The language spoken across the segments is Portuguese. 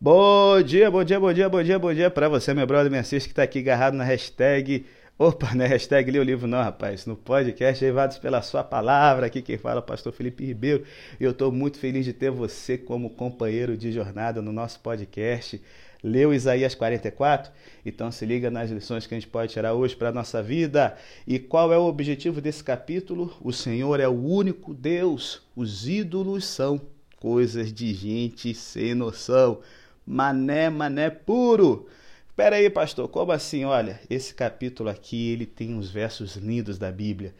Bom dia, bom dia, bom dia, bom dia, bom dia para você, meu brother, minha assiste que tá aqui agarrado na hashtag. Opa, não é hashtag li o livro, não, rapaz. No podcast Levados pela Sua Palavra, aqui quem fala é o pastor Felipe Ribeiro. E eu estou muito feliz de ter você como companheiro de jornada no nosso podcast. Leu Isaías 44? Então se liga nas lições que a gente pode tirar hoje para a nossa vida. E qual é o objetivo desse capítulo? O Senhor é o único Deus. Os ídolos são coisas de gente sem noção. Mané, mané puro. Espera aí, pastor, como assim? Olha, esse capítulo aqui, ele tem uns versos lindos da Bíblia.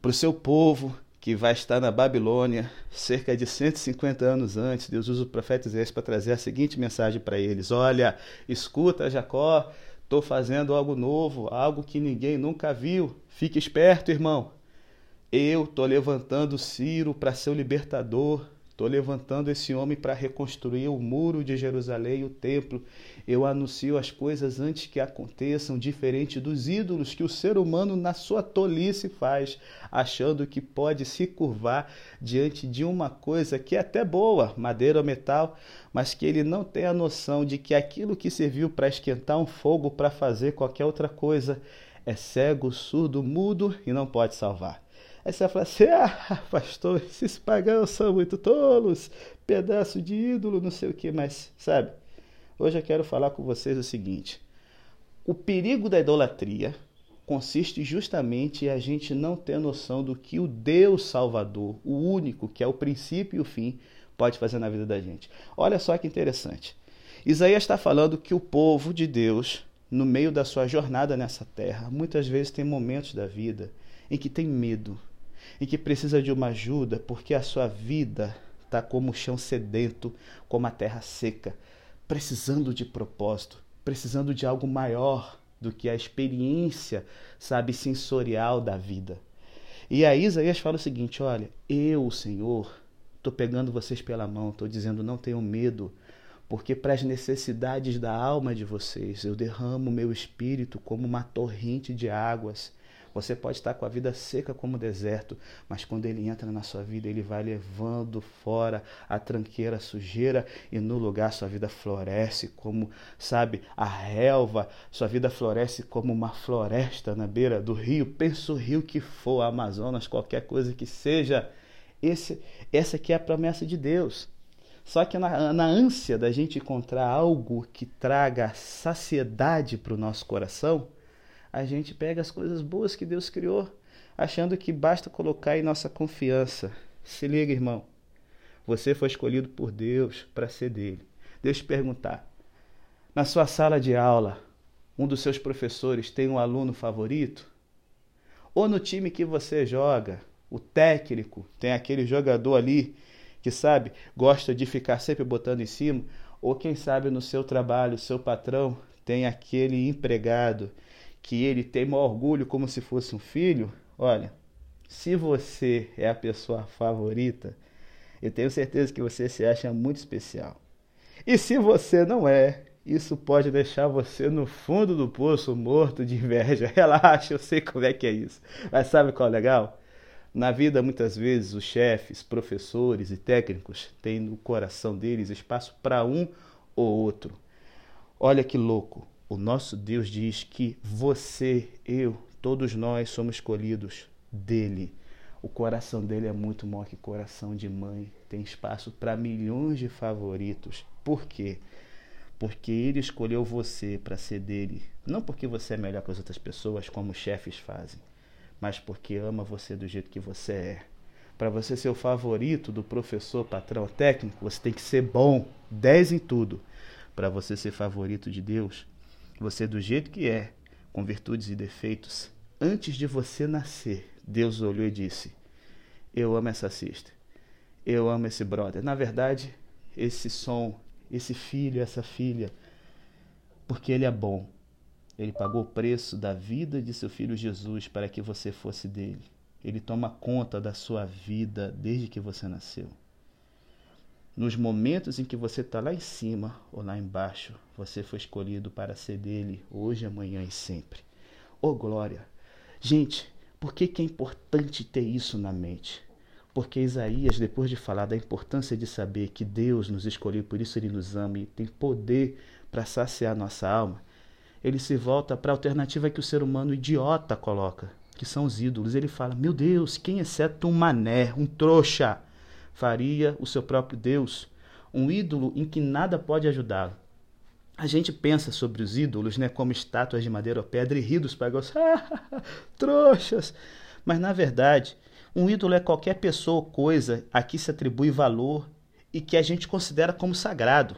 Para o seu povo que vai estar na Babilônia, cerca de 150 anos antes, Deus usa o profeta Isaías para trazer a seguinte mensagem para eles: Olha, escuta, Jacó, estou fazendo algo novo, algo que ninguém nunca viu. Fique esperto, irmão. Eu estou levantando Ciro para ser o libertador, Estou levantando esse homem para reconstruir o muro de Jerusalém e o templo. Eu anuncio as coisas antes que aconteçam, diferente dos ídolos que o ser humano, na sua tolice, faz, achando que pode se curvar diante de uma coisa que é até boa, madeira ou metal, mas que ele não tem a noção de que aquilo que serviu para esquentar um fogo para fazer qualquer outra coisa é cego, surdo, mudo e não pode salvar. Aí você vai falar assim: ah, pastor, esses pagãos são muito tolos, pedaço de ídolo, não sei o que, mas sabe? Hoje eu quero falar com vocês o seguinte: o perigo da idolatria consiste justamente em a gente não ter noção do que o Deus Salvador, o único, que é o princípio e o fim, pode fazer na vida da gente. Olha só que interessante. Isaías está falando que o povo de Deus, no meio da sua jornada nessa terra, muitas vezes tem momentos da vida em que tem medo, e que precisa de uma ajuda porque a sua vida está como o chão sedento, como a terra seca, precisando de propósito, precisando de algo maior do que a experiência, sabe, sensorial da vida. E aí Isaías fala o seguinte: olha, eu, Senhor, estou pegando vocês pela mão, estou dizendo não tenham medo, porque para as necessidades da alma de vocês eu derramo meu espírito como uma torrente de águas. Você pode estar com a vida seca como o deserto, mas quando ele entra na sua vida, ele vai levando fora a tranqueira, a sujeira, e no lugar sua vida floresce como, sabe, a relva, sua vida floresce como uma floresta na beira do rio. Pensa o rio que for, Amazonas, qualquer coisa que seja. Esse, essa aqui é a promessa de Deus. Só que na, na ânsia da gente encontrar algo que traga saciedade para o nosso coração, a gente pega as coisas boas que Deus criou, achando que basta colocar em nossa confiança. Se liga, irmão. Você foi escolhido por Deus para ser dele. Deus te perguntar: na sua sala de aula, um dos seus professores tem um aluno favorito? Ou no time que você joga, o técnico tem aquele jogador ali que sabe, gosta de ficar sempre botando em cima? Ou quem sabe no seu trabalho, seu patrão tem aquele empregado que ele tem maior orgulho como se fosse um filho, olha, se você é a pessoa favorita, eu tenho certeza que você se acha muito especial. E se você não é, isso pode deixar você no fundo do poço morto de inveja. Relaxa, eu sei como é que é isso. Mas sabe qual é legal? Na vida, muitas vezes, os chefes, professores e técnicos têm no coração deles espaço para um ou outro. Olha que louco. O nosso Deus diz que você, eu, todos nós somos escolhidos dele. O coração dele é muito maior que coração de mãe. Tem espaço para milhões de favoritos. Por quê? Porque ele escolheu você para ser dele. Não porque você é melhor que as outras pessoas, como os chefes fazem, mas porque ama você do jeito que você é. Para você ser o favorito do professor, patrão, técnico, você tem que ser bom, 10 em tudo. Para você ser favorito de Deus, você do jeito que é, com virtudes e defeitos, antes de você nascer, Deus olhou e disse: Eu amo essa sister. Eu amo esse brother. Na verdade, esse som, esse filho, essa filha, porque ele é bom. Ele pagou o preço da vida de seu filho Jesus para que você fosse dele. Ele toma conta da sua vida desde que você nasceu. Nos momentos em que você está lá em cima ou lá embaixo, você foi escolhido para ser dele hoje, amanhã e sempre. Oh glória! Gente, por que, que é importante ter isso na mente? Porque Isaías, depois de falar da importância de saber que Deus nos escolheu, por isso ele nos ama e tem poder para saciar nossa alma, ele se volta para a alternativa que o ser humano idiota coloca, que são os ídolos. Ele fala: Meu Deus, quem exceto um mané, um trouxa, faria o seu próprio Deus? Um ídolo em que nada pode ajudá-lo. A gente pensa sobre os ídolos né, como estátuas de madeira ou pedra e ri dos pagãos, trouxas. Mas na verdade, um ídolo é qualquer pessoa ou coisa a que se atribui valor e que a gente considera como sagrado.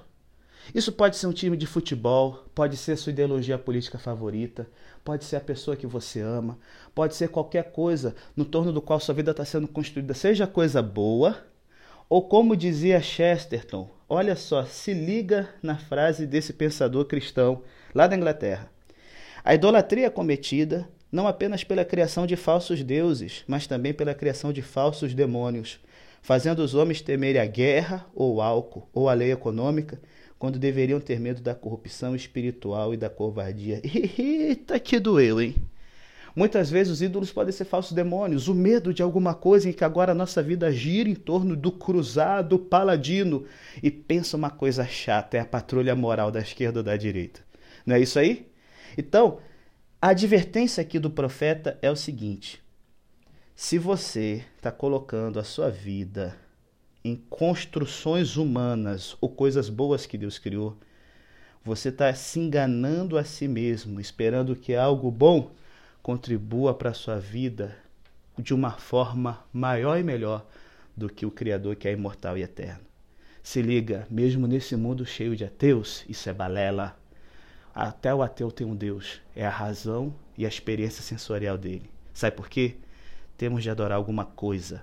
Isso pode ser um time de futebol, pode ser sua ideologia política favorita, pode ser a pessoa que você ama, pode ser qualquer coisa no torno do qual sua vida está sendo construída, seja coisa boa, ou como dizia Chesterton, olha só, se liga na frase desse pensador cristão lá da Inglaterra. A idolatria é cometida não apenas pela criação de falsos deuses, mas também pela criação de falsos demônios, fazendo os homens temerem a guerra, ou o álcool, ou a lei econômica, quando deveriam ter medo da corrupção espiritual e da covardia. Eita, que doeu, hein? Muitas vezes os ídolos podem ser falsos demônios, o medo de alguma coisa em que agora a nossa vida gira em torno do cruzado paladino e pensa uma coisa chata, é a patrulha moral da esquerda ou da direita. Não é isso aí? Então, a advertência aqui do profeta é o seguinte: se você está colocando a sua vida em construções humanas ou coisas boas que Deus criou, você está se enganando a si mesmo, esperando que algo bom contribua para a sua vida de uma forma maior e melhor do que o Criador que é imortal e eterno. Se liga, mesmo nesse mundo cheio de ateus, isso é balela. Até o ateu tem um Deus, é a razão e a experiência sensorial dele. Sabe por quê? Temos de adorar alguma coisa,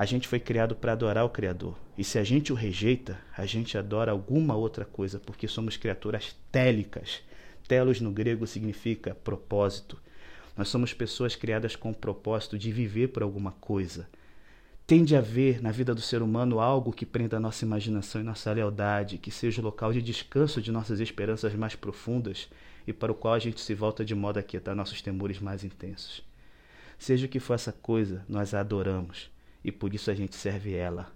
a gente foi criado para adorar o Criador. E se a gente o rejeita, a gente adora alguma outra coisa, porque somos criaturas télicas. Telos no grego significa propósito. Nós somos pessoas criadas com o propósito de viver por alguma coisa. Tem de haver na vida do ser humano algo que prenda a nossa imaginação e nossa lealdade, que seja o local de descanso de nossas esperanças mais profundas e para o qual a gente se volta de modo a quietar nossos temores mais intensos. Seja o que for essa coisa, nós a adoramos e por isso a gente serve ela.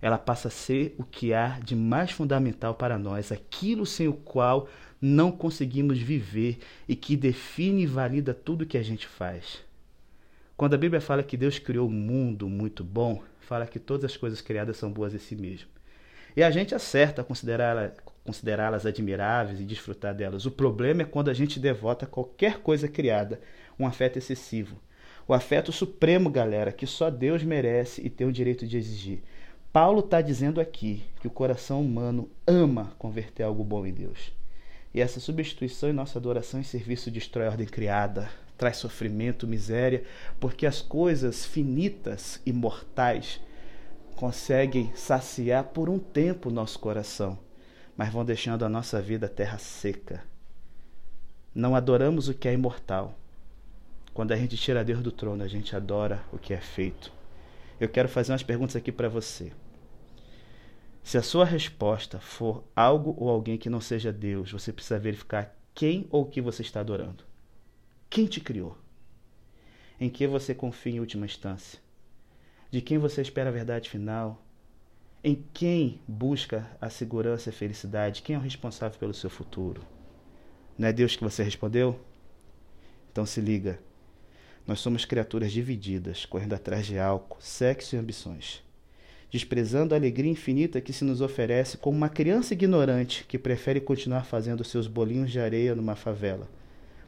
Ela passa a ser o que há de mais fundamental para nós, aquilo sem o qual não conseguimos viver e que define e valida tudo que a gente faz. Quando a Bíblia fala que Deus criou o um mundo muito bom, fala que todas as coisas criadas são boas em si mesmo. E a gente acerta a considerá-las considerá admiráveis e desfrutar delas. O problema é quando a gente devota qualquer coisa criada um afeto excessivo o afeto supremo, galera, que só Deus merece e tem o direito de exigir. Paulo está dizendo aqui que o coração humano ama converter algo bom em Deus. E essa substituição em nossa adoração e serviço destrói a ordem criada, traz sofrimento, miséria, porque as coisas finitas e mortais conseguem saciar por um tempo o nosso coração, mas vão deixando a nossa vida terra seca. Não adoramos o que é imortal, quando a gente tira Deus do trono, a gente adora o que é feito. Eu quero fazer umas perguntas aqui para você. Se a sua resposta for algo ou alguém que não seja Deus, você precisa verificar quem ou o que você está adorando. Quem te criou? Em que você confia em última instância? De quem você espera a verdade final? Em quem busca a segurança e a felicidade? Quem é o responsável pelo seu futuro? Não é Deus que você respondeu? Então se liga. Nós somos criaturas divididas, correndo atrás de álcool, sexo e ambições, desprezando a alegria infinita que se nos oferece como uma criança ignorante que prefere continuar fazendo seus bolinhos de areia numa favela,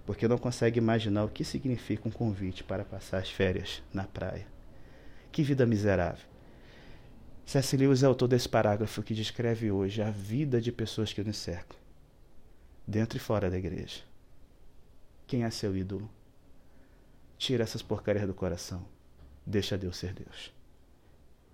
porque não consegue imaginar o que significa um convite para passar as férias na praia. Que vida miserável! C.S. Lewis é autor desse parágrafo que descreve hoje a vida de pessoas que nos cercam, dentro e fora da igreja. Quem é seu ídolo? Tira essas porcarias do coração. Deixa Deus ser Deus.